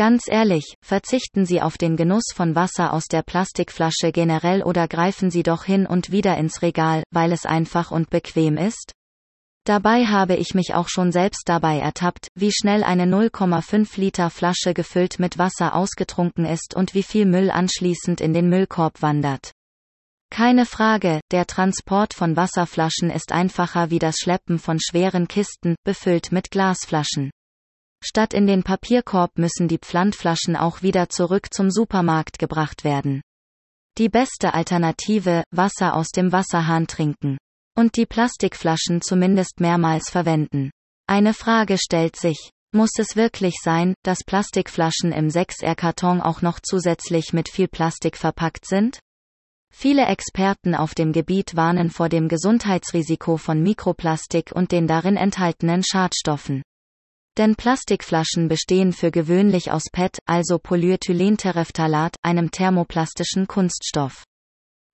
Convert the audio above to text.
Ganz ehrlich, verzichten Sie auf den Genuss von Wasser aus der Plastikflasche generell oder greifen Sie doch hin und wieder ins Regal, weil es einfach und bequem ist? Dabei habe ich mich auch schon selbst dabei ertappt, wie schnell eine 0,5 Liter Flasche gefüllt mit Wasser ausgetrunken ist und wie viel Müll anschließend in den Müllkorb wandert. Keine Frage, der Transport von Wasserflaschen ist einfacher wie das Schleppen von schweren Kisten, befüllt mit Glasflaschen. Statt in den Papierkorb müssen die Pfandflaschen auch wieder zurück zum Supermarkt gebracht werden. Die beste Alternative, Wasser aus dem Wasserhahn trinken. Und die Plastikflaschen zumindest mehrmals verwenden. Eine Frage stellt sich. Muss es wirklich sein, dass Plastikflaschen im 6R-Karton auch noch zusätzlich mit viel Plastik verpackt sind? Viele Experten auf dem Gebiet warnen vor dem Gesundheitsrisiko von Mikroplastik und den darin enthaltenen Schadstoffen. Denn Plastikflaschen bestehen für gewöhnlich aus PET, also Polyethylenterephthalat, einem thermoplastischen Kunststoff.